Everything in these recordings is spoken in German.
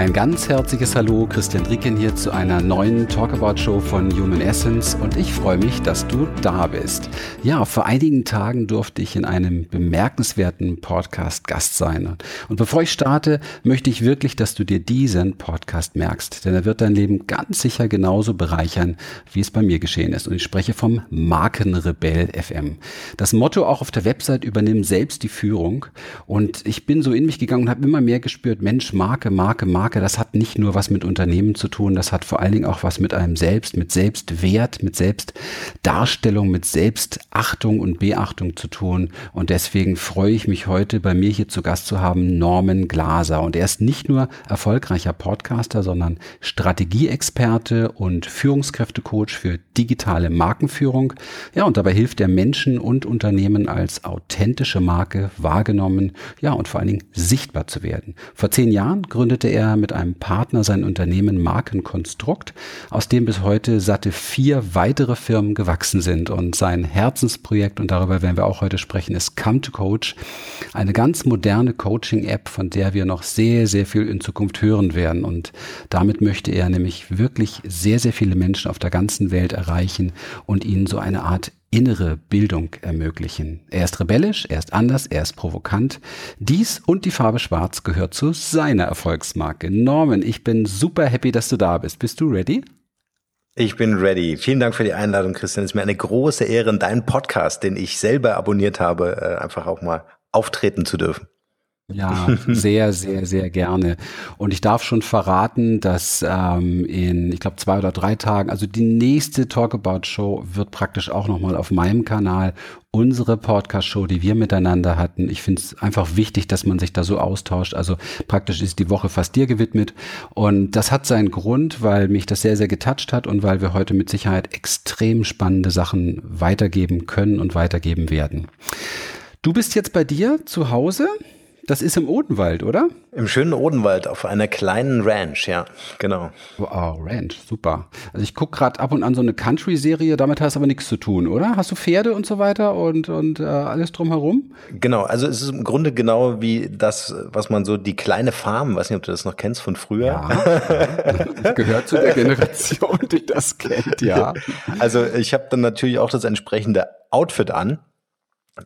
Ein ganz herzliches Hallo, Christian Drieken hier zu einer neuen Talkabout Show von Human Essence und ich freue mich, dass du da bist. Ja, vor einigen Tagen durfte ich in einem bemerkenswerten Podcast Gast sein. Und bevor ich starte, möchte ich wirklich, dass du dir diesen Podcast merkst, denn er wird dein Leben ganz sicher genauso bereichern, wie es bei mir geschehen ist. Und ich spreche vom Markenrebell FM. Das Motto auch auf der Website übernimm selbst die Führung. Und ich bin so in mich gegangen und habe immer mehr gespürt, Mensch, Marke, Marke, Marke. Marke, das hat nicht nur was mit Unternehmen zu tun, das hat vor allen Dingen auch was mit einem selbst, mit Selbstwert, mit Selbstdarstellung, mit Selbstachtung und Beachtung zu tun. Und deswegen freue ich mich heute bei mir hier zu Gast zu haben, Norman Glaser. Und er ist nicht nur erfolgreicher Podcaster, sondern Strategieexperte und Führungskräftecoach für digitale Markenführung. Ja, und dabei hilft er Menschen und Unternehmen als authentische Marke wahrgenommen, ja, und vor allen Dingen sichtbar zu werden. Vor zehn Jahren gründete er mit einem Partner sein Unternehmen Markenkonstrukt, aus dem bis heute satte vier weitere Firmen gewachsen sind. Und sein Herzensprojekt, und darüber werden wir auch heute sprechen, ist Come to Coach, eine ganz moderne Coaching-App, von der wir noch sehr, sehr viel in Zukunft hören werden. Und damit möchte er nämlich wirklich sehr, sehr viele Menschen auf der ganzen Welt erreichen und ihnen so eine Art innere Bildung ermöglichen. Er ist rebellisch, er ist anders, er ist provokant. Dies und die Farbe Schwarz gehört zu seiner Erfolgsmarke. Norman, ich bin super happy, dass du da bist. Bist du ready? Ich bin ready. Vielen Dank für die Einladung, Christian. Es ist mir eine große Ehre, in deinen Podcast, den ich selber abonniert habe, äh, einfach auch mal auftreten zu dürfen. Ja, sehr, sehr, sehr gerne. Und ich darf schon verraten, dass ähm, in, ich glaube, zwei oder drei Tagen, also die nächste Talkabout Show wird praktisch auch nochmal auf meinem Kanal unsere Podcast-Show, die wir miteinander hatten. Ich finde es einfach wichtig, dass man sich da so austauscht. Also praktisch ist die Woche fast dir gewidmet. Und das hat seinen Grund, weil mich das sehr, sehr getoucht hat und weil wir heute mit Sicherheit extrem spannende Sachen weitergeben können und weitergeben werden. Du bist jetzt bei dir zu Hause. Das ist im Odenwald, oder? Im schönen Odenwald auf einer kleinen Ranch, ja, genau. Wow, Ranch, super. Also ich gucke gerade ab und an so eine Country-Serie, damit hast du aber nichts zu tun, oder? Hast du Pferde und so weiter und, und äh, alles drumherum? Genau, also es ist im Grunde genau wie das, was man so die kleine Farm, weiß nicht, ob du das noch kennst von früher. Ja, das gehört zu der Generation, die das kennt, ja. Also ich habe dann natürlich auch das entsprechende Outfit an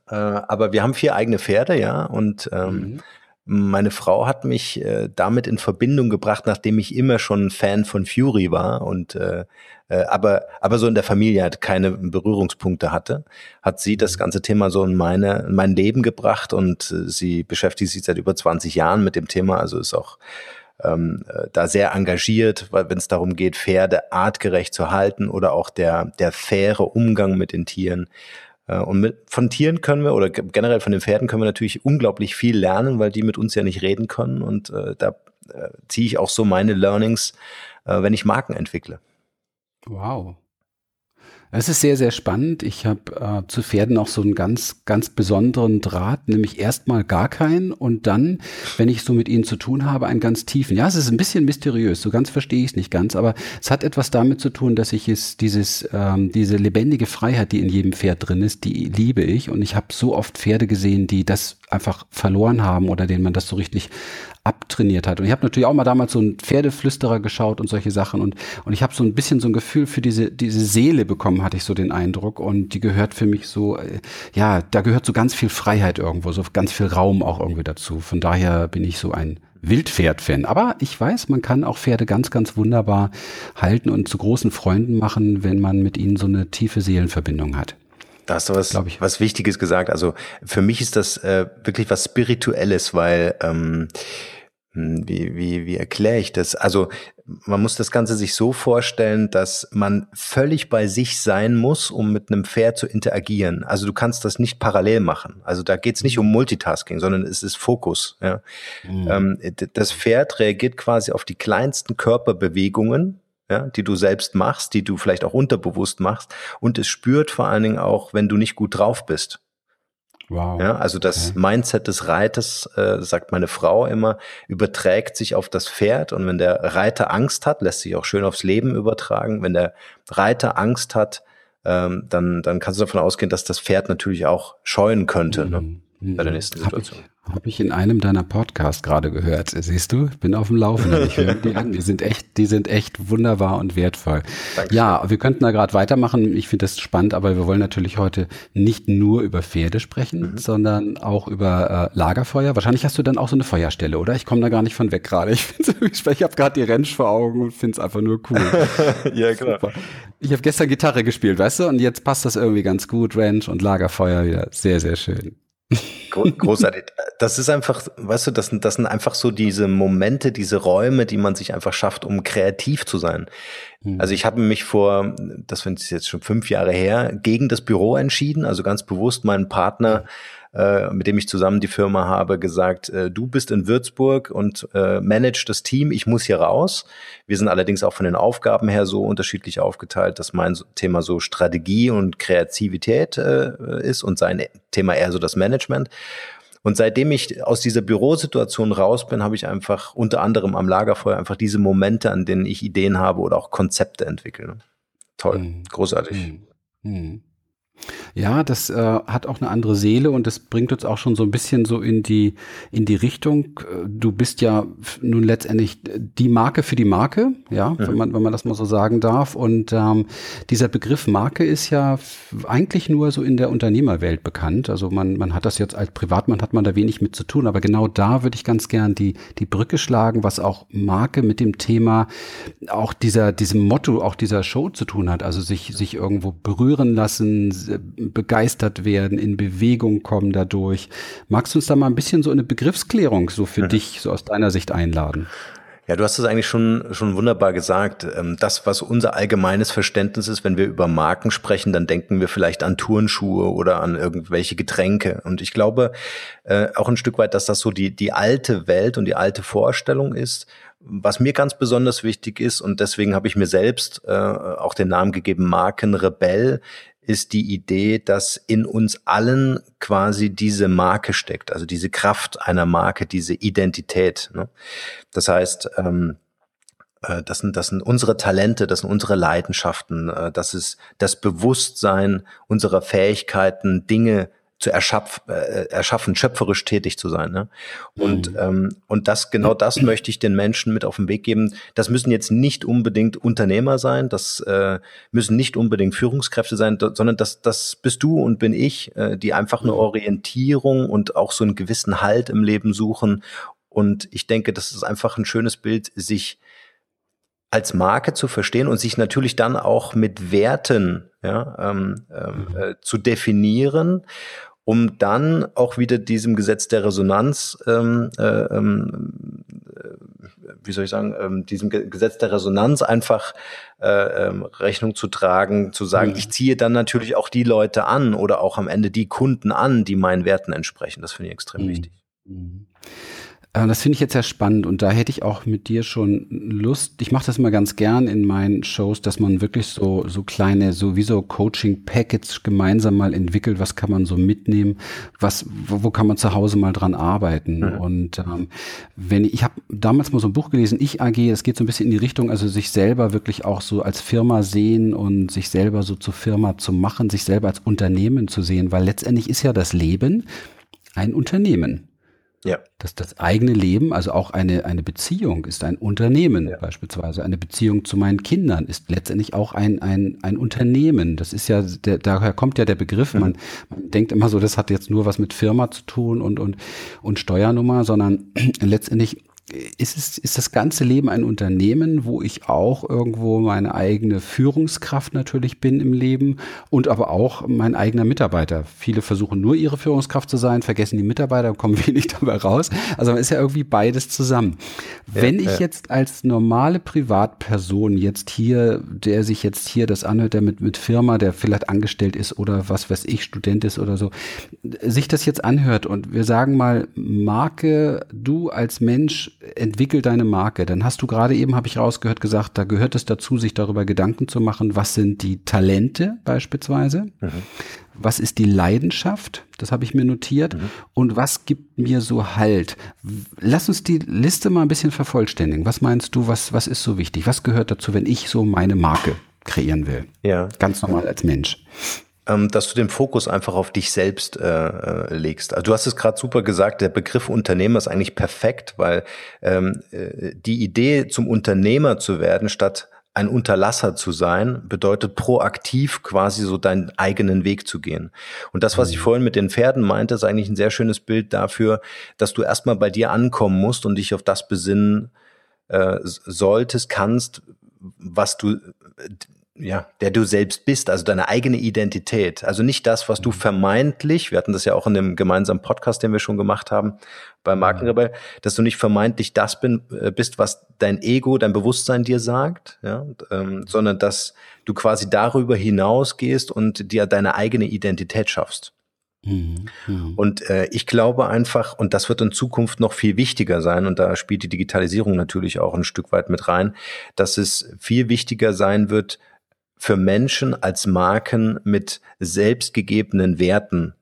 äh, aber wir haben vier eigene Pferde, ja, und ähm, mhm. meine Frau hat mich äh, damit in Verbindung gebracht, nachdem ich immer schon Fan von Fury war und äh, äh, aber aber so in der Familie halt keine Berührungspunkte hatte, hat sie das mhm. ganze Thema so in meine in mein Leben gebracht und äh, sie beschäftigt sich seit über 20 Jahren mit dem Thema, also ist auch ähm, äh, da sehr engagiert, weil wenn es darum geht, Pferde artgerecht zu halten oder auch der der faire Umgang mit den Tieren. Äh, und mit, von Tieren können wir oder generell von den Pferden können wir natürlich unglaublich viel lernen, weil die mit uns ja nicht reden können. Und äh, da äh, ziehe ich auch so meine Learnings, äh, wenn ich Marken entwickle. Wow. Es ist sehr, sehr spannend. Ich habe äh, zu Pferden auch so einen ganz, ganz besonderen Draht, nämlich erstmal gar keinen und dann, wenn ich so mit ihnen zu tun habe, einen ganz tiefen. Ja, es ist ein bisschen mysteriös, so ganz verstehe ich es nicht ganz, aber es hat etwas damit zu tun, dass ich es, dieses, ähm, diese lebendige Freiheit, die in jedem Pferd drin ist, die liebe ich und ich habe so oft Pferde gesehen, die das einfach verloren haben oder denen man das so richtig abtrainiert hat. Und ich habe natürlich auch mal damals so einen Pferdeflüsterer geschaut und solche Sachen und, und ich habe so ein bisschen so ein Gefühl für diese, diese Seele bekommen, hatte ich so den Eindruck. Und die gehört für mich so, äh, ja, da gehört so ganz viel Freiheit irgendwo, so ganz viel Raum auch irgendwie dazu. Von daher bin ich so ein Wildpferd-Fan. Aber ich weiß, man kann auch Pferde ganz, ganz wunderbar halten und zu großen Freunden machen, wenn man mit ihnen so eine tiefe Seelenverbindung hat. Da hast du was, was Wichtiges gesagt. Also für mich ist das äh, wirklich was Spirituelles, weil ähm, hm, wie, wie, wie erkläre ich das? Also man muss das Ganze sich so vorstellen, dass man völlig bei sich sein muss, um mit einem Pferd zu interagieren. Also du kannst das nicht parallel machen. Also da geht es nicht um Multitasking, sondern es ist Fokus. Ja. Mhm. Ähm, das Pferd reagiert quasi auf die kleinsten Körperbewegungen ja, die du selbst machst, die du vielleicht auch unterbewusst machst. Und es spürt vor allen Dingen auch, wenn du nicht gut drauf bist. Wow. Ja, also das okay. Mindset des Reiters, äh, sagt meine Frau immer, überträgt sich auf das Pferd. Und wenn der Reiter Angst hat, lässt sich auch schön aufs Leben übertragen. Wenn der Reiter Angst hat, ähm, dann, dann kannst du davon ausgehen, dass das Pferd natürlich auch scheuen könnte. Mhm. Ne? bei der nächsten Situation. Habe ich in einem deiner Podcasts gerade gehört. Siehst du, bin auf dem Laufenden. Ich höre die an. Die sind echt, die sind echt wunderbar und wertvoll. Dankeschön. Ja, wir könnten da gerade weitermachen. Ich finde das spannend, aber wir wollen natürlich heute nicht nur über Pferde sprechen, mhm. sondern auch über äh, Lagerfeuer. Wahrscheinlich hast du dann auch so eine Feuerstelle, oder? Ich komme da gar nicht von weg gerade. Ich, ich habe gerade die Rentsch vor Augen und finde es einfach nur cool. ja, klar. Super. Ich habe gestern Gitarre gespielt, weißt du, und jetzt passt das irgendwie ganz gut. Ranch und Lagerfeuer wieder. Sehr, sehr schön. Großartig. Das ist einfach, weißt du, das, sind, das sind einfach so diese Momente, diese Räume, die man sich einfach schafft, um kreativ zu sein. Mhm. Also ich habe mich vor, das ist jetzt schon fünf Jahre her, gegen das Büro entschieden, also ganz bewusst meinen Partner äh, mit dem ich zusammen die Firma habe, gesagt, äh, du bist in Würzburg und äh, manage das Team, ich muss hier raus. Wir sind allerdings auch von den Aufgaben her so unterschiedlich aufgeteilt, dass mein Thema so Strategie und Kreativität äh, ist und sein Thema eher so das Management. Und seitdem ich aus dieser Bürosituation raus bin, habe ich einfach unter anderem am Lagerfeuer einfach diese Momente, an denen ich Ideen habe oder auch Konzepte entwickle. Toll, mhm. großartig. Mhm. mhm. Ja, das äh, hat auch eine andere Seele und das bringt uns auch schon so ein bisschen so in die in die Richtung. Äh, du bist ja nun letztendlich die Marke für die Marke, ja, mhm. wenn man wenn man das mal so sagen darf. Und ähm, dieser Begriff Marke ist ja eigentlich nur so in der Unternehmerwelt bekannt. Also man man hat das jetzt als Privatmann hat man da wenig mit zu tun, aber genau da würde ich ganz gern die die Brücke schlagen, was auch Marke mit dem Thema auch dieser diesem Motto auch dieser Show zu tun hat. Also sich sich irgendwo berühren lassen begeistert werden, in Bewegung kommen dadurch. Magst du uns da mal ein bisschen so eine Begriffsklärung so für ja. dich, so aus deiner Sicht einladen? Ja, du hast es eigentlich schon, schon wunderbar gesagt. Ähm, das, was unser allgemeines Verständnis ist, wenn wir über Marken sprechen, dann denken wir vielleicht an Turnschuhe oder an irgendwelche Getränke. Und ich glaube äh, auch ein Stück weit, dass das so die, die alte Welt und die alte Vorstellung ist. Was mir ganz besonders wichtig ist, und deswegen habe ich mir selbst äh, auch den Namen gegeben, Markenrebell, ist die Idee, dass in uns allen quasi diese Marke steckt, also diese Kraft einer Marke, diese Identität. Ne? Das heißt, ähm, äh, das sind, das sind unsere Talente, das sind unsere Leidenschaften, äh, das ist das Bewusstsein unserer Fähigkeiten, Dinge zu erschaff, äh, erschaffen, schöpferisch tätig zu sein. Ne? Und, mhm. ähm, und das, genau das möchte ich den Menschen mit auf den Weg geben. Das müssen jetzt nicht unbedingt Unternehmer sein, das äh, müssen nicht unbedingt Führungskräfte sein, sondern das, das bist du und bin ich, äh, die einfach eine mhm. Orientierung und auch so einen gewissen Halt im Leben suchen. Und ich denke, das ist einfach ein schönes Bild, sich als Marke zu verstehen und sich natürlich dann auch mit Werten ja, ähm, ähm, mhm. äh, zu definieren um dann auch wieder diesem Gesetz der Resonanz, ähm, äh, ähm, äh, wie soll ich sagen, ähm, diesem Ge Gesetz der Resonanz einfach äh, ähm, Rechnung zu tragen, zu sagen, mhm. ich ziehe dann natürlich auch die Leute an oder auch am Ende die Kunden an, die meinen Werten entsprechen. Das finde ich extrem mhm. wichtig. Mhm. Äh, das finde ich jetzt sehr spannend und da hätte ich auch mit dir schon Lust. Ich mache das immer ganz gern in meinen Shows, dass man wirklich so so kleine sowieso Coaching Packets gemeinsam mal entwickelt. Was kann man so mitnehmen? Was wo, wo kann man zu Hause mal dran arbeiten? Mhm. Und ähm, wenn ich, ich habe damals mal so ein Buch gelesen, ich AG. Es geht so ein bisschen in die Richtung, also sich selber wirklich auch so als Firma sehen und sich selber so zur Firma zu machen, sich selber als Unternehmen zu sehen, weil letztendlich ist ja das Leben ein Unternehmen. Ja. Das, das eigene Leben, also auch eine, eine Beziehung ist ein Unternehmen ja. beispielsweise. Eine Beziehung zu meinen Kindern ist letztendlich auch ein, ein, ein Unternehmen. Das ist ja, der, daher kommt ja der Begriff. Mhm. Man, man denkt immer so, das hat jetzt nur was mit Firma zu tun und, und, und Steuernummer, sondern letztendlich ist, es, ist das ganze Leben ein Unternehmen, wo ich auch irgendwo meine eigene Führungskraft natürlich bin im Leben und aber auch mein eigener Mitarbeiter. Viele versuchen nur ihre Führungskraft zu sein, vergessen die Mitarbeiter, kommen wenig dabei raus. Also man ist ja irgendwie beides zusammen. Ja, Wenn ich ja. jetzt als normale Privatperson jetzt hier, der sich jetzt hier das anhört, der mit, mit Firma, der vielleicht angestellt ist oder was weiß ich, Student ist oder so, sich das jetzt anhört und wir sagen mal, Marke, du als Mensch entwickel deine Marke. Dann hast du gerade eben, habe ich rausgehört, gesagt, da gehört es dazu, sich darüber Gedanken zu machen, was sind die Talente beispielsweise, mhm. was ist die Leidenschaft, das habe ich mir notiert, mhm. und was gibt mir so Halt. Lass uns die Liste mal ein bisschen vervollständigen. Was meinst du, was, was ist so wichtig? Was gehört dazu, wenn ich so meine Marke kreieren will? Ja. Ganz normal als Mensch. Ähm, dass du den Fokus einfach auf dich selbst äh, äh legst. Also du hast es gerade super gesagt, der Begriff Unternehmer ist eigentlich perfekt, weil ähm, äh, die Idee zum Unternehmer zu werden, statt ein Unterlasser zu sein, bedeutet proaktiv quasi so deinen eigenen Weg zu gehen. Und das, was ich mhm. vorhin mit den Pferden meinte, ist eigentlich ein sehr schönes Bild dafür, dass du erstmal bei dir ankommen musst und dich auf das besinnen äh, solltest, kannst, was du ja, der du selbst bist, also deine eigene Identität. Also nicht das, was du mhm. vermeintlich, wir hatten das ja auch in dem gemeinsamen Podcast, den wir schon gemacht haben, bei Markenrebell, dass du nicht vermeintlich das bin, äh, bist, was dein Ego, dein Bewusstsein dir sagt, ja, ähm, sondern dass du quasi darüber hinausgehst und dir deine eigene Identität schaffst. Mhm, mhm. Und äh, ich glaube einfach, und das wird in Zukunft noch viel wichtiger sein, und da spielt die Digitalisierung natürlich auch ein Stück weit mit rein, dass es viel wichtiger sein wird, für Menschen als Marken mit selbstgegebenen Werten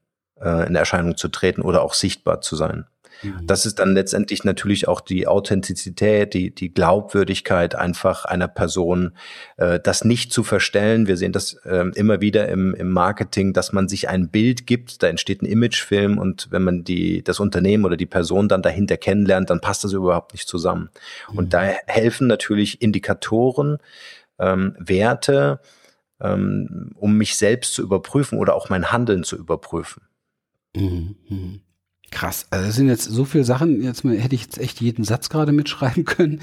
äh, in Erscheinung zu treten oder auch sichtbar zu sein. Mhm. Das ist dann letztendlich natürlich auch die Authentizität, die, die Glaubwürdigkeit einfach einer Person, äh, das nicht zu verstellen. Wir sehen das äh, immer wieder im, im Marketing, dass man sich ein Bild gibt, da entsteht ein Imagefilm und wenn man die, das Unternehmen oder die Person dann dahinter kennenlernt, dann passt das überhaupt nicht zusammen. Mhm. Und da helfen natürlich Indikatoren, ähm, Werte, ähm, um mich selbst zu überprüfen oder auch mein Handeln zu überprüfen. Mhm, mhm. Krass, also das sind jetzt so viele Sachen, jetzt hätte ich jetzt echt jeden Satz gerade mitschreiben können,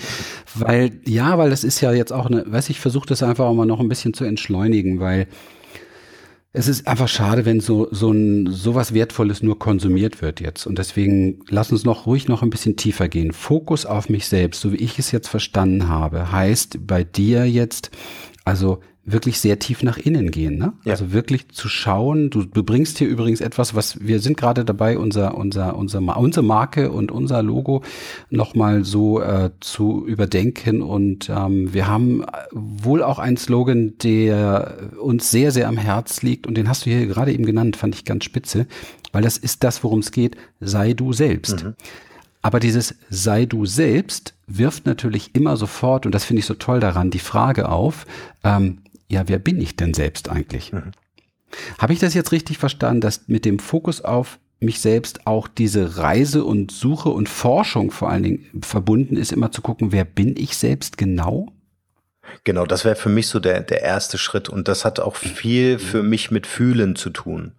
weil, ja, weil das ist ja jetzt auch eine, weiß ich, versuche das einfach auch mal noch ein bisschen zu entschleunigen, weil es ist einfach schade, wenn so, so ein, sowas Wertvolles nur konsumiert wird jetzt. Und deswegen lass uns noch ruhig noch ein bisschen tiefer gehen. Fokus auf mich selbst, so wie ich es jetzt verstanden habe, heißt bei dir jetzt, also wirklich sehr tief nach innen gehen. Ne? Ja. Also wirklich zu schauen. Du, du bringst hier übrigens etwas, was wir sind gerade dabei, unser unser unser unsere Marke und unser Logo nochmal so äh, zu überdenken. Und ähm, wir haben wohl auch einen Slogan, der uns sehr sehr am Herz liegt und den hast du hier gerade eben genannt, fand ich ganz spitze, weil das ist das, worum es geht. Sei du selbst. Mhm. Aber dieses sei du selbst wirft natürlich immer sofort, und das finde ich so toll daran, die Frage auf, ähm, ja, wer bin ich denn selbst eigentlich? Mhm. Habe ich das jetzt richtig verstanden, dass mit dem Fokus auf mich selbst auch diese Reise und Suche und Forschung vor allen Dingen verbunden ist, immer zu gucken, wer bin ich selbst genau? Genau, das wäre für mich so der, der erste Schritt und das hat auch viel mhm. für mich mit Fühlen zu tun.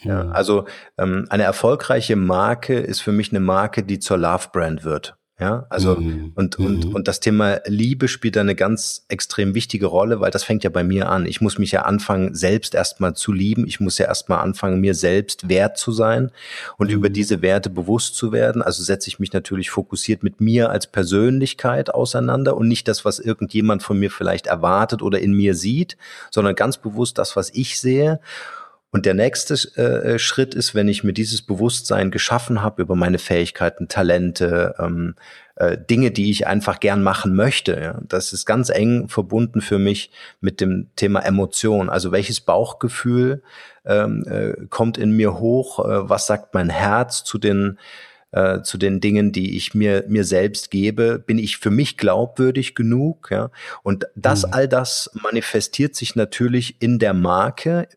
Ja, also ähm, eine erfolgreiche Marke ist für mich eine Marke, die zur Love Brand wird. Ja, also mhm. und, und, mhm. und das Thema Liebe spielt da eine ganz extrem wichtige Rolle, weil das fängt ja bei mir an. Ich muss mich ja anfangen, selbst erstmal zu lieben. Ich muss ja erstmal anfangen, mir selbst wert zu sein und mhm. über diese Werte bewusst zu werden. Also setze ich mich natürlich fokussiert mit mir als Persönlichkeit auseinander und nicht das, was irgendjemand von mir vielleicht erwartet oder in mir sieht, sondern ganz bewusst das, was ich sehe. Und der nächste äh, Schritt ist, wenn ich mir dieses Bewusstsein geschaffen habe über meine Fähigkeiten, Talente, ähm, äh, Dinge, die ich einfach gern machen möchte. Ja. Das ist ganz eng verbunden für mich mit dem Thema Emotion. Also welches Bauchgefühl ähm, äh, kommt in mir hoch? Äh, was sagt mein Herz zu den äh, zu den Dingen, die ich mir mir selbst gebe, bin ich für mich glaubwürdig genug, ja? Und das mhm. all das manifestiert sich natürlich in der Marke,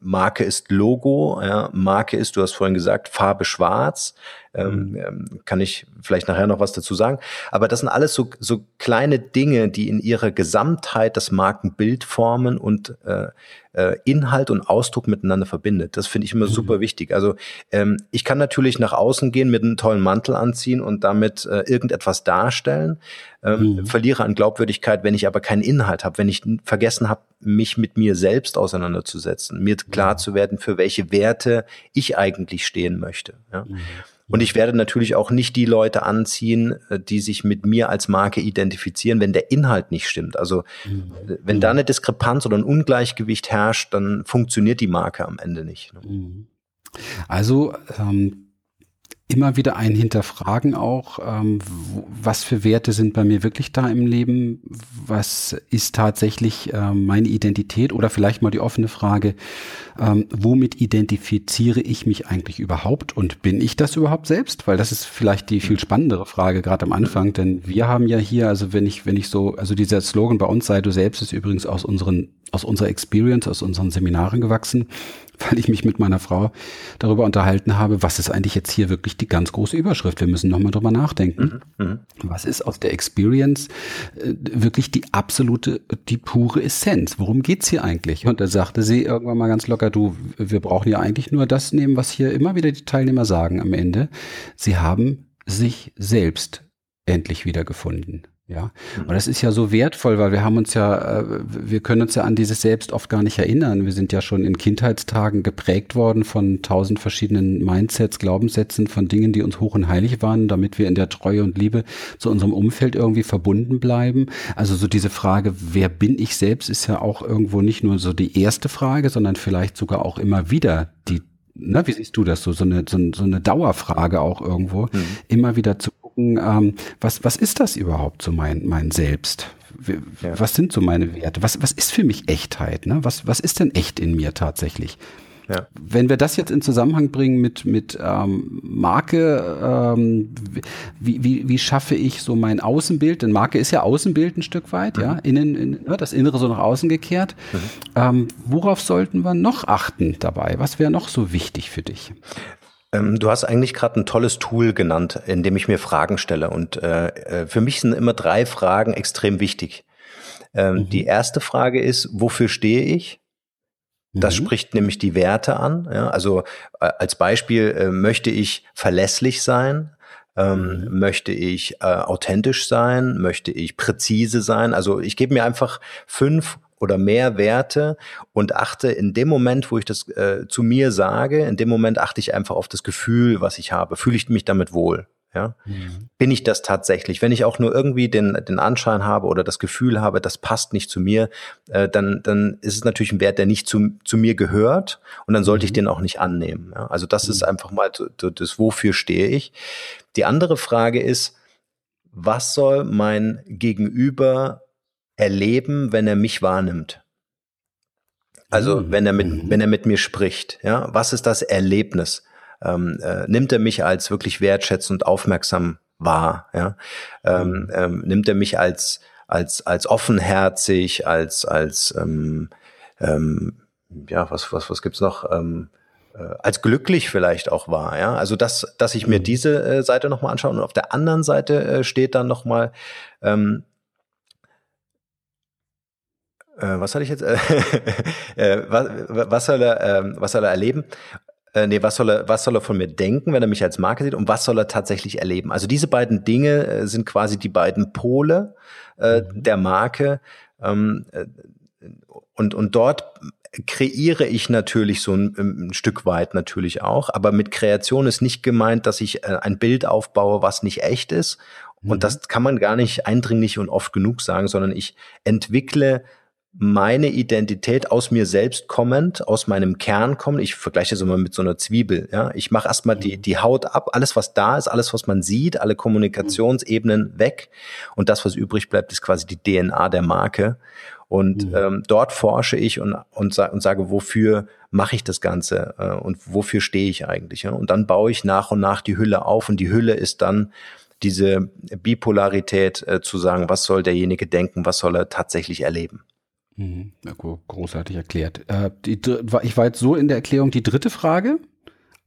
Marke ist Logo, ja, Marke ist, du hast vorhin gesagt, Farbe schwarz. Ähm, mhm. ähm, kann ich vielleicht nachher noch was dazu sagen. Aber das sind alles so, so kleine Dinge, die in ihrer Gesamtheit das Markenbild formen und äh, äh, Inhalt und Ausdruck miteinander verbindet. Das finde ich immer mhm. super wichtig. Also ähm, ich kann natürlich nach außen gehen, mit einem tollen Mantel anziehen und damit äh, irgendetwas darstellen, ähm, mhm. verliere an Glaubwürdigkeit, wenn ich aber keinen Inhalt habe, wenn ich vergessen habe, mich mit mir selbst auseinanderzusetzen, mir klar zu werden, für welche Werte ich eigentlich stehen möchte. Ja? Mhm. Und ich werde natürlich auch nicht die Leute anziehen, äh, die sich mit mir als Marke identifizieren, wenn der Inhalt nicht stimmt. Also mhm. wenn da eine Diskrepanz oder ein Ungleichgewicht herrscht, dann funktioniert die Marke am Ende nicht. Ne? Mhm. Also ähm, immer wieder ein Hinterfragen auch, ähm, was für Werte sind bei mir wirklich da im Leben, was ist tatsächlich äh, meine Identität? Oder vielleicht mal die offene Frage, ähm, womit identifiziere ich mich eigentlich überhaupt? Und bin ich das überhaupt selbst? Weil das ist vielleicht die viel spannendere Frage gerade am Anfang, denn wir haben ja hier, also wenn ich, wenn ich so, also dieser Slogan bei uns sei du selbst ist übrigens aus unseren aus unserer Experience, aus unseren Seminaren gewachsen, weil ich mich mit meiner Frau darüber unterhalten habe, was ist eigentlich jetzt hier wirklich die ganz große Überschrift? Wir müssen nochmal drüber nachdenken. Mhm, mhm. Was ist aus der Experience äh, wirklich die absolute, die pure Essenz? Worum geht's hier eigentlich? Und da sagte sie irgendwann mal ganz locker, du, wir brauchen ja eigentlich nur das nehmen, was hier immer wieder die Teilnehmer sagen am Ende. Sie haben sich selbst endlich wiedergefunden. Ja, und das ist ja so wertvoll, weil wir haben uns ja, äh, wir können uns ja an dieses Selbst oft gar nicht erinnern. Wir sind ja schon in Kindheitstagen geprägt worden von tausend verschiedenen Mindsets, Glaubenssätzen, von Dingen, die uns hoch und heilig waren, damit wir in der Treue und Liebe zu unserem Umfeld irgendwie verbunden bleiben. Also so diese Frage, wer bin ich selbst, ist ja auch irgendwo nicht nur so die erste Frage, sondern vielleicht sogar auch immer wieder die na, wie siehst du das so? So eine, so, so eine Dauerfrage auch irgendwo, mhm. immer wieder zu gucken, ähm, was, was ist das überhaupt, so mein, mein Selbst? Ja. Was sind so meine Werte? Was, was ist für mich Echtheit? Ne? Was, was ist denn echt in mir tatsächlich? Ja. Wenn wir das jetzt in Zusammenhang bringen mit, mit ähm, Marke, ähm, wie, wie, wie schaffe ich so mein Außenbild? Denn Marke ist ja Außenbild ein Stück weit, mhm. ja, innen, in, ja, das Innere so nach außen gekehrt. Mhm. Ähm, worauf sollten wir noch achten dabei? Was wäre noch so wichtig für dich? Ähm, du hast eigentlich gerade ein tolles Tool genannt, in dem ich mir Fragen stelle. Und äh, äh, für mich sind immer drei Fragen extrem wichtig. Ähm, mhm. Die erste Frage ist, wofür stehe ich? Das mhm. spricht nämlich die Werte an. Ja? Also äh, als Beispiel äh, möchte ich verlässlich sein, ähm, mhm. möchte ich äh, authentisch sein, möchte ich präzise sein. Also ich gebe mir einfach fünf oder mehr Werte und achte in dem Moment, wo ich das äh, zu mir sage, in dem Moment achte ich einfach auf das Gefühl, was ich habe. Fühle ich mich damit wohl? Ja? Mhm. Bin ich das tatsächlich? Wenn ich auch nur irgendwie den, den Anschein habe oder das Gefühl habe, das passt nicht zu mir, äh, dann, dann ist es natürlich ein Wert, der nicht zu, zu mir gehört und dann sollte mhm. ich den auch nicht annehmen. Ja? Also das mhm. ist einfach mal das, wofür stehe ich. Die andere Frage ist, was soll mein Gegenüber erleben, wenn er mich wahrnimmt. Also mhm. wenn er mit, mhm. wenn er mit mir spricht, ja, was ist das Erlebnis? Ähm, äh, nimmt er mich als wirklich wertschätzend und aufmerksam wahr? Ja, ähm, mhm. ähm, nimmt er mich als als als offenherzig, als als ähm, ähm, ja was was was gibt's noch? Ähm, äh, als glücklich vielleicht auch wahr, ja. Also dass dass ich mir mhm. diese äh, Seite noch mal anschaue und auf der anderen Seite äh, steht dann noch mal ähm, äh, was hatte ich jetzt? äh, was, was, soll er, äh, was soll er erleben? Äh, nee, was soll er, was soll er von mir denken, wenn er mich als Marke sieht und was soll er tatsächlich erleben? Also diese beiden Dinge äh, sind quasi die beiden Pole äh, mhm. der Marke. Ähm, äh, und, und dort kreiere ich natürlich so ein, ein, Stück weit natürlich auch, aber mit Kreation ist nicht gemeint, dass ich äh, ein Bild aufbaue, was nicht echt ist. Und mhm. das kann man gar nicht eindringlich und oft genug sagen, sondern ich entwickle meine Identität aus mir selbst kommend, aus meinem Kern kommend. Ich vergleiche das immer mit so einer Zwiebel. Ja, ich mache erstmal die die Haut ab, alles was da ist, alles was man sieht, alle Kommunikationsebenen weg und das was übrig bleibt, ist quasi die DNA der Marke. Und mhm. ähm, dort forsche ich und und, sa und sage, wofür mache ich das Ganze äh, und wofür stehe ich eigentlich? Ja? Und dann baue ich nach und nach die Hülle auf und die Hülle ist dann diese Bipolarität äh, zu sagen, was soll derjenige denken, was soll er tatsächlich erleben. Mhm. Großartig erklärt. Äh, die, ich war jetzt so in der Erklärung die dritte Frage.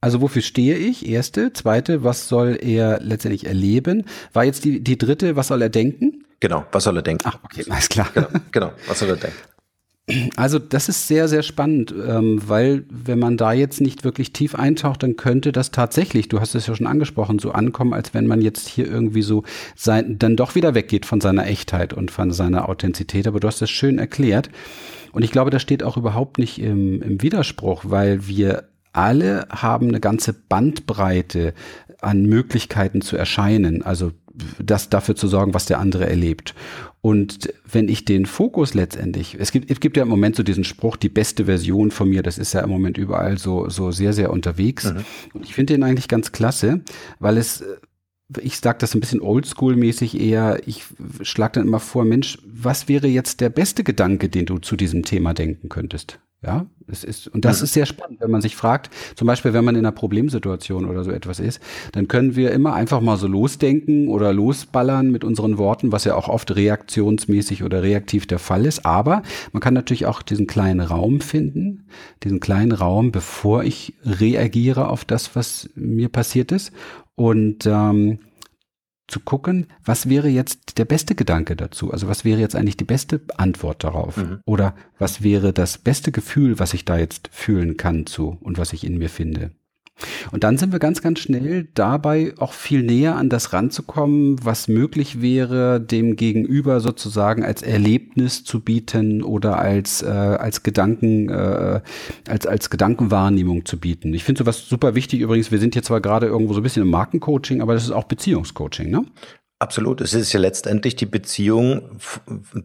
Also wofür stehe ich? Erste. Zweite, was soll er letztendlich erleben? War jetzt die, die dritte, was soll er denken? Genau, was soll er denken? Ach, okay, alles klar. Genau, genau was soll er denken? Also das ist sehr, sehr spannend, ähm, weil wenn man da jetzt nicht wirklich tief eintaucht, dann könnte das tatsächlich, du hast es ja schon angesprochen, so ankommen, als wenn man jetzt hier irgendwie so sein, dann doch wieder weggeht von seiner Echtheit und von seiner Authentizität. Aber du hast es schön erklärt. Und ich glaube, das steht auch überhaupt nicht im, im Widerspruch, weil wir alle haben eine ganze Bandbreite an Möglichkeiten zu erscheinen. Also das dafür zu sorgen, was der andere erlebt. Und wenn ich den Fokus letztendlich, es gibt, es gibt ja im Moment so diesen Spruch, die beste Version von mir, das ist ja im Moment überall so, so sehr, sehr unterwegs. Mhm. Und ich finde den eigentlich ganz klasse, weil es, ich sage das ein bisschen oldschool-mäßig eher, ich schlage dann immer vor, Mensch, was wäre jetzt der beste Gedanke, den du zu diesem Thema denken könntest? Ja, es ist, und das mhm. ist sehr spannend, wenn man sich fragt, zum Beispiel, wenn man in einer Problemsituation oder so etwas ist, dann können wir immer einfach mal so losdenken oder losballern mit unseren Worten, was ja auch oft reaktionsmäßig oder reaktiv der Fall ist. Aber man kann natürlich auch diesen kleinen Raum finden, diesen kleinen Raum, bevor ich reagiere auf das, was mir passiert ist. Und ähm, zu gucken, was wäre jetzt der beste Gedanke dazu? Also was wäre jetzt eigentlich die beste Antwort darauf? Mhm. Oder was wäre das beste Gefühl, was ich da jetzt fühlen kann zu und was ich in mir finde? Und dann sind wir ganz, ganz schnell dabei, auch viel näher an das ranzukommen, was möglich wäre, dem Gegenüber sozusagen als Erlebnis zu bieten oder als, äh, als Gedanken, äh, als, als Gedankenwahrnehmung zu bieten. Ich finde sowas super wichtig. Übrigens, wir sind jetzt zwar gerade irgendwo so ein bisschen im Markencoaching, aber das ist auch Beziehungscoaching, ne? Absolut. Es ist ja letztendlich die Beziehung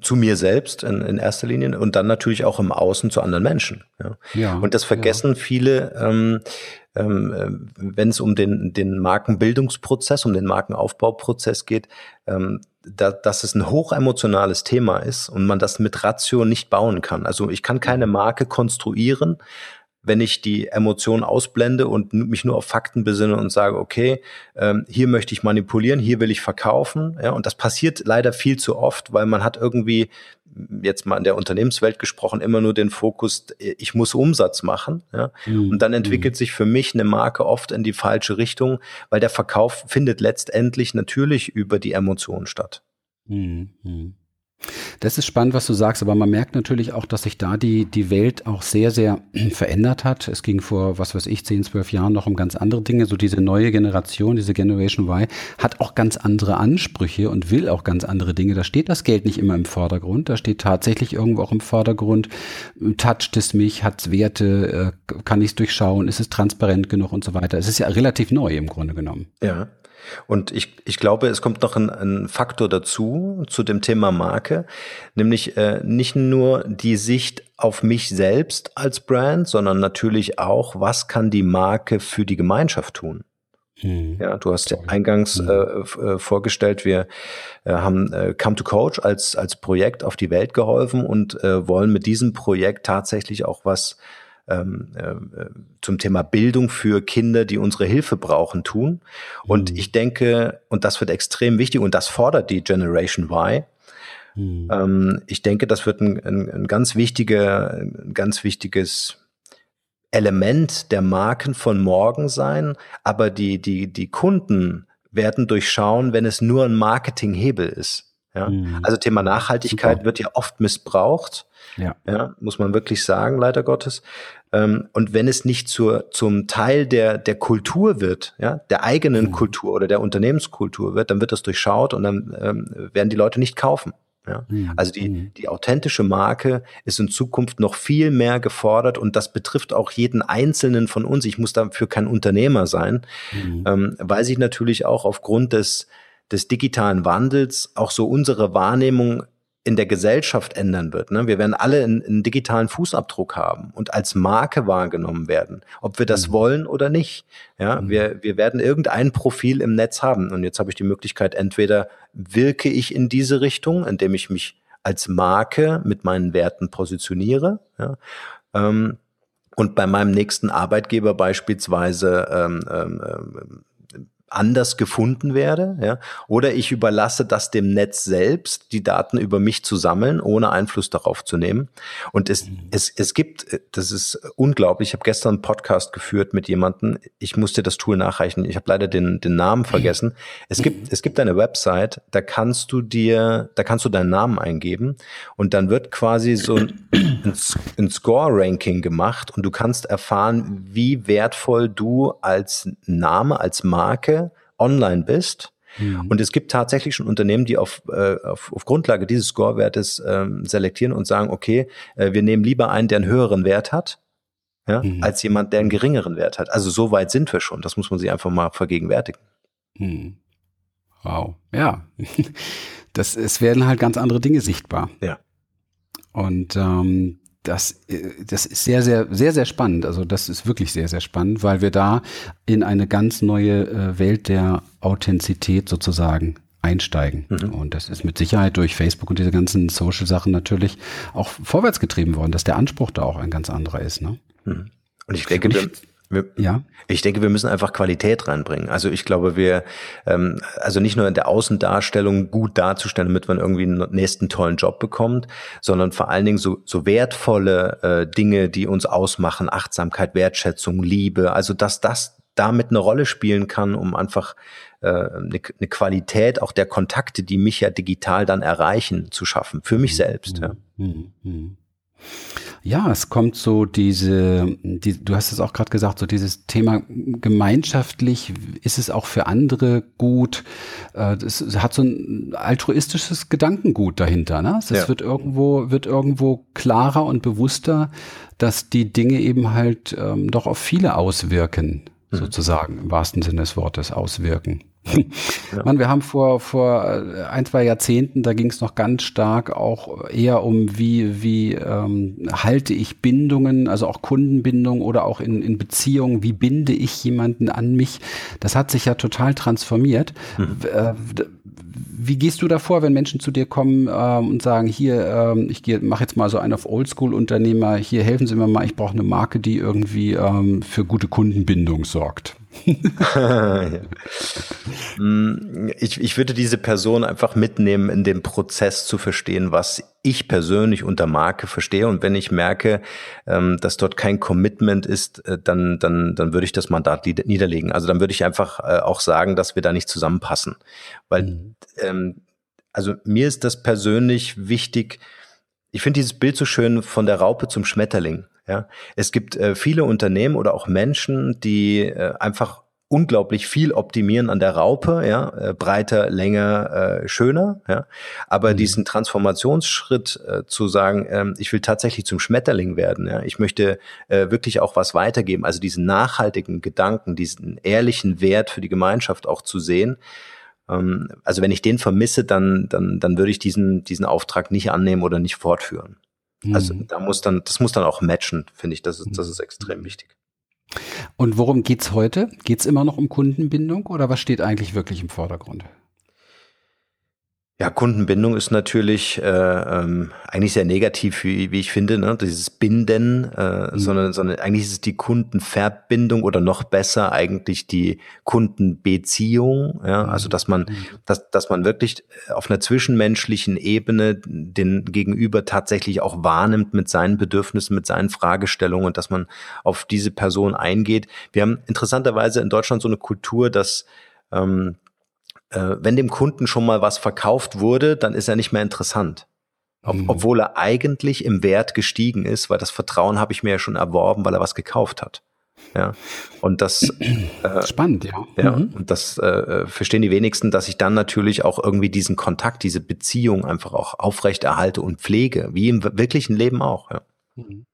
zu mir selbst in, in, erster Linie und dann natürlich auch im Außen zu anderen Menschen. Ja. ja und das vergessen ja. viele, ähm, ähm, äh, wenn es um den, den Markenbildungsprozess, um den Markenaufbauprozess geht, ähm, da, dass es ein hochemotionales Thema ist und man das mit Ratio nicht bauen kann. Also ich kann keine mhm. Marke konstruieren, wenn ich die Emotionen ausblende und mich nur auf Fakten besinne und sage, okay, ähm, hier möchte ich manipulieren, hier will ich verkaufen. Ja, und das passiert leider viel zu oft, weil man hat irgendwie jetzt mal in der Unternehmenswelt gesprochen, immer nur den Fokus, ich muss Umsatz machen. Ja? Mhm. Und dann entwickelt mhm. sich für mich eine Marke oft in die falsche Richtung, weil der Verkauf findet letztendlich natürlich über die Emotionen statt. Mhm. Das ist spannend, was du sagst, aber man merkt natürlich auch, dass sich da die, die Welt auch sehr, sehr verändert hat. Es ging vor, was weiß ich, 10, 12 Jahren noch um ganz andere Dinge. So diese neue Generation, diese Generation Y, hat auch ganz andere Ansprüche und will auch ganz andere Dinge. Da steht das Geld nicht immer im Vordergrund. Da steht tatsächlich irgendwo auch im Vordergrund, toucht es mich, hat es Werte, äh, kann ich es durchschauen, ist es transparent genug und so weiter. Es ist ja relativ neu im Grunde genommen. Ja. Und ich, ich glaube, es kommt noch ein, ein Faktor dazu, zu dem Thema Marke, nämlich äh, nicht nur die Sicht auf mich selbst als Brand, sondern natürlich auch, was kann die Marke für die Gemeinschaft tun. Mhm. Ja, du hast ja eingangs mhm. äh, äh, vorgestellt, wir äh, haben äh, Come to Coach als, als Projekt auf die Welt geholfen und äh, wollen mit diesem Projekt tatsächlich auch was ähm, äh, zum Thema Bildung für Kinder, die unsere Hilfe brauchen, tun. Und mhm. ich denke, und das wird extrem wichtig und das fordert die Generation Y. Mhm. Ähm, ich denke, das wird ein, ein, ein ganz wichtiger, ein ganz wichtiges Element der Marken von morgen sein, aber die, die, die Kunden werden durchschauen, wenn es nur ein Marketinghebel ist. Ja? Mhm. Also Thema Nachhaltigkeit Super. wird ja oft missbraucht. Ja. ja, muss man wirklich sagen, leider Gottes. Ähm, und wenn es nicht zur, zum Teil der, der Kultur wird, ja, der eigenen mhm. Kultur oder der Unternehmenskultur wird, dann wird das durchschaut und dann ähm, werden die Leute nicht kaufen. Ja? Mhm. Also die, mhm. die authentische Marke ist in Zukunft noch viel mehr gefordert und das betrifft auch jeden Einzelnen von uns. Ich muss dafür kein Unternehmer sein, mhm. ähm, weil sich natürlich auch aufgrund des, des digitalen Wandels auch so unsere Wahrnehmung in der Gesellschaft ändern wird. Ne? Wir werden alle einen, einen, digitalen Fußabdruck haben und als Marke wahrgenommen werden, ob wir das mhm. wollen oder nicht. Ja, mhm. wir, wir werden irgendein Profil im Netz haben. Und jetzt habe ich die Möglichkeit, entweder wirke ich in diese Richtung, indem ich mich als Marke mit meinen Werten positioniere. Ja, ähm, und bei meinem nächsten Arbeitgeber beispielsweise ähm, ähm, ähm anders gefunden werde, ja, oder ich überlasse das dem Netz selbst, die Daten über mich zu sammeln, ohne Einfluss darauf zu nehmen. Und es, mhm. es, es gibt, das ist unglaublich, ich habe gestern einen Podcast geführt mit jemandem, ich musste das Tool nachreichen, ich habe leider den, den Namen vergessen. Es gibt, es gibt eine Website, da kannst du dir, da kannst du deinen Namen eingeben und dann wird quasi so ein, ein Score-Ranking gemacht und du kannst erfahren, wie wertvoll du als Name, als Marke online bist. Mhm. Und es gibt tatsächlich schon Unternehmen, die auf, äh, auf, auf Grundlage dieses Scorewertes ähm, selektieren und sagen, okay, äh, wir nehmen lieber einen, der einen höheren Wert hat, ja, mhm. als jemand, der einen geringeren Wert hat. Also so weit sind wir schon. Das muss man sich einfach mal vergegenwärtigen. Mhm. Wow. Ja. Das, es werden halt ganz andere Dinge sichtbar. Ja. Und ähm, das, äh, das ist sehr, sehr, sehr, sehr spannend. Also das ist wirklich sehr, sehr spannend, weil wir da in eine ganz neue äh, Welt der Authentizität sozusagen einsteigen. Mhm. Und das ist mit Sicherheit durch Facebook und diese ganzen Social-Sachen natürlich auch vorwärts getrieben worden, dass der Anspruch da auch ein ganz anderer ist. Ne? Mhm. Und ich denke, wir, wir, ja. Ich denke, wir müssen einfach Qualität reinbringen. Also ich glaube, wir, ähm, also nicht nur in der Außendarstellung gut darzustellen, damit man irgendwie einen nächsten tollen Job bekommt, sondern vor allen Dingen so, so wertvolle äh, Dinge, die uns ausmachen, Achtsamkeit, Wertschätzung, Liebe, also dass das damit eine Rolle spielen kann, um einfach äh, eine, eine Qualität auch der Kontakte, die mich ja digital dann erreichen, zu schaffen, für mich selbst. Ja. Mhm. Ja, es kommt so diese, die, du hast es auch gerade gesagt, so dieses Thema gemeinschaftlich, ist es auch für andere gut? Äh, es hat so ein altruistisches Gedankengut dahinter. Ne? Es ja. wird irgendwo, wird irgendwo klarer und bewusster, dass die Dinge eben halt ähm, doch auf viele auswirken, mhm. sozusagen, im wahrsten Sinne des Wortes auswirken. Ja. Mann, wir haben vor, vor äh, ein, zwei Jahrzehnten, da ging es noch ganz stark auch eher um, wie, wie ähm, halte ich Bindungen, also auch Kundenbindung oder auch in, in Beziehungen, wie binde ich jemanden an mich. Das hat sich ja total transformiert. Mhm. Wie gehst du davor, wenn Menschen zu dir kommen ähm, und sagen, hier, ähm, ich mache jetzt mal so einen auf Oldschool-Unternehmer, hier helfen Sie mir mal, ich brauche eine Marke, die irgendwie ähm, für gute Kundenbindung sorgt. Mm, ich, ich würde diese Person einfach mitnehmen, in dem Prozess zu verstehen, was ich persönlich unter Marke verstehe. Und wenn ich merke, ähm, dass dort kein Commitment ist, äh, dann, dann, dann würde ich das Mandat niederlegen. Also dann würde ich einfach äh, auch sagen, dass wir da nicht zusammenpassen. Weil, mhm. ähm, also mir ist das persönlich wichtig. Ich finde dieses Bild so schön von der Raupe zum Schmetterling. Ja, es gibt äh, viele Unternehmen oder auch Menschen, die äh, einfach unglaublich viel optimieren an der Raupe, ja, äh, breiter, länger, äh, schöner, ja. Aber mhm. diesen Transformationsschritt äh, zu sagen, ähm, ich will tatsächlich zum Schmetterling werden, ja, ich möchte äh, wirklich auch was weitergeben, also diesen nachhaltigen Gedanken, diesen ehrlichen Wert für die Gemeinschaft auch zu sehen. Ähm, also wenn ich den vermisse, dann, dann, dann würde ich diesen, diesen Auftrag nicht annehmen oder nicht fortführen. Also mhm. da muss dann, das muss dann auch matchen, finde ich. Das ist, das ist extrem mhm. wichtig. Und worum geht's heute? Geht's immer noch um Kundenbindung oder was steht eigentlich wirklich im Vordergrund? Ja, Kundenbindung ist natürlich äh, ähm, eigentlich sehr negativ, wie, wie ich finde, ne? dieses Binden, äh, mhm. sondern, sondern eigentlich ist es die Kundenverbindung oder noch besser eigentlich die Kundenbeziehung, ja, mhm. also dass man, mhm. dass, dass man wirklich auf einer zwischenmenschlichen Ebene den Gegenüber tatsächlich auch wahrnimmt mit seinen Bedürfnissen, mit seinen Fragestellungen und dass man auf diese Person eingeht. Wir haben interessanterweise in Deutschland so eine Kultur, dass ähm, äh, wenn dem Kunden schon mal was verkauft wurde, dann ist er nicht mehr interessant. Ob, mhm. Obwohl er eigentlich im Wert gestiegen ist, weil das Vertrauen habe ich mir ja schon erworben, weil er was gekauft hat. Ja, und das äh, spannend, ja. Ja, mhm. und das äh, verstehen die wenigsten, dass ich dann natürlich auch irgendwie diesen Kontakt, diese Beziehung einfach auch aufrechterhalte und pflege, wie im wirklichen Leben auch. Ja. Mhm.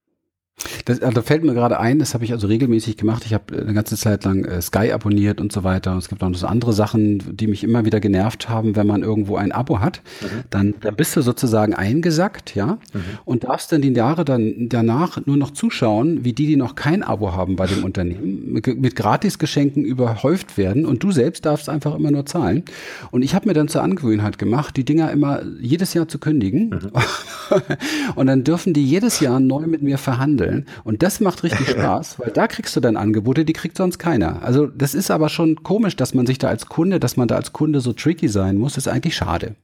Das, also da fällt mir gerade ein, das habe ich also regelmäßig gemacht. Ich habe eine ganze Zeit lang äh, Sky abonniert und so weiter. Und es gibt auch noch so andere Sachen, die mich immer wieder genervt haben, wenn man irgendwo ein Abo hat. Mhm. Dann, dann bist du sozusagen eingesackt, ja, mhm. und darfst dann die Jahre dann danach nur noch zuschauen, wie die, die noch kein Abo haben bei dem Unternehmen, mit, mit Gratisgeschenken überhäuft werden und du selbst darfst einfach immer nur zahlen. Und ich habe mir dann zur Angewohnheit gemacht, die Dinger immer jedes Jahr zu kündigen. Mhm. und dann dürfen die jedes Jahr neu mit mir verhandeln vorstellen. Und das macht richtig Spaß, weil da kriegst du dann Angebote, die kriegt sonst keiner. Also das ist aber schon komisch, dass man sich da als Kunde, dass man da als Kunde so tricky sein muss, ist eigentlich schade.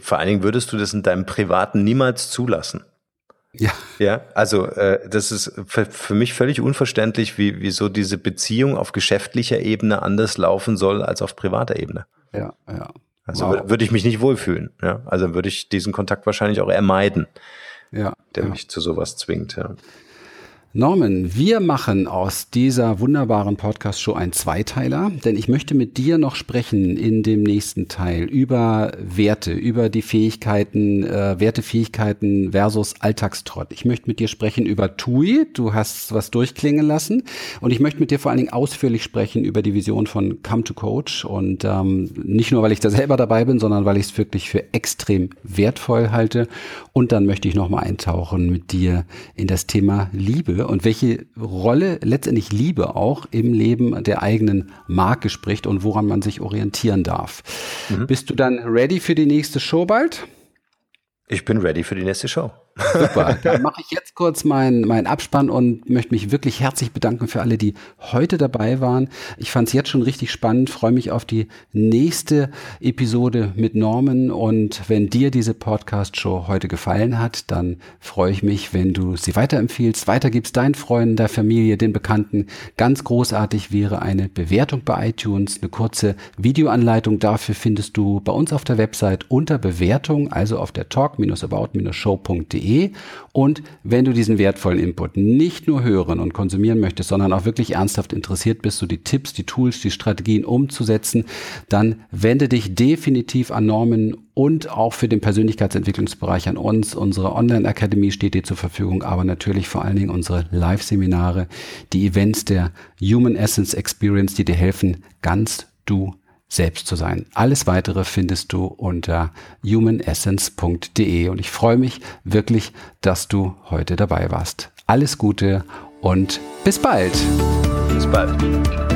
Vor allen Dingen würdest du das in deinem Privaten niemals zulassen. Ja. Ja, also äh, das ist für, für mich völlig unverständlich, wie wieso diese Beziehung auf geschäftlicher Ebene anders laufen soll als auf privater Ebene. Ja, ja. Also wow. würde ich mich nicht wohlfühlen. Ja, also würde ich diesen Kontakt wahrscheinlich auch ermeiden. Ja, der ja. mich zu sowas zwingt. Ja. Norman, wir machen aus dieser wunderbaren Podcast-Show einen Zweiteiler, denn ich möchte mit dir noch sprechen in dem nächsten Teil über Werte, über die Fähigkeiten, äh, Wertefähigkeiten versus Alltagstrott. Ich möchte mit dir sprechen über TUI, du hast was durchklingen lassen und ich möchte mit dir vor allen Dingen ausführlich sprechen über die Vision von Come to Coach und ähm, nicht nur, weil ich da selber dabei bin, sondern weil ich es wirklich für extrem wertvoll halte und dann möchte ich nochmal eintauchen mit dir in das Thema Liebe Rolle und welche Rolle letztendlich Liebe auch im Leben der eigenen Marke spricht und woran man sich orientieren darf. Mhm. Bist du dann ready für die nächste Show bald? Ich bin ready für die nächste Show. Super. Dann mache ich jetzt kurz meinen mein Abspann und möchte mich wirklich herzlich bedanken für alle, die heute dabei waren. Ich fand es jetzt schon richtig spannend, freue mich auf die nächste Episode mit Norman. Und wenn dir diese Podcast-Show heute gefallen hat, dann freue ich mich, wenn du sie weiterempfiehlst, weitergibst deinen Freunden, der Familie, den Bekannten. Ganz großartig wäre eine Bewertung bei iTunes. Eine kurze Videoanleitung dafür findest du bei uns auf der Website unter Bewertung, also auf der talk-about-show.de www.ernsthaft.de. Und wenn du diesen wertvollen Input nicht nur hören und konsumieren möchtest, sondern auch wirklich ernsthaft interessiert bist, so die Tipps, die Tools, die Strategien umzusetzen, dann wende dich definitiv an Norman und auch für den Persönlichkeitsentwicklungsbereich an uns. Unsere Online-Akademie steht dir zur Verfügung, aber natürlich vor allen Dingen unsere Live-Seminare, die Events der Human Essence Experience, die dir helfen, ganz du selbst zu sein. Alles weitere findest du unter humanessence.de und ich freue mich wirklich, dass du heute dabei warst. Alles Gute und bis bald. Bis bald.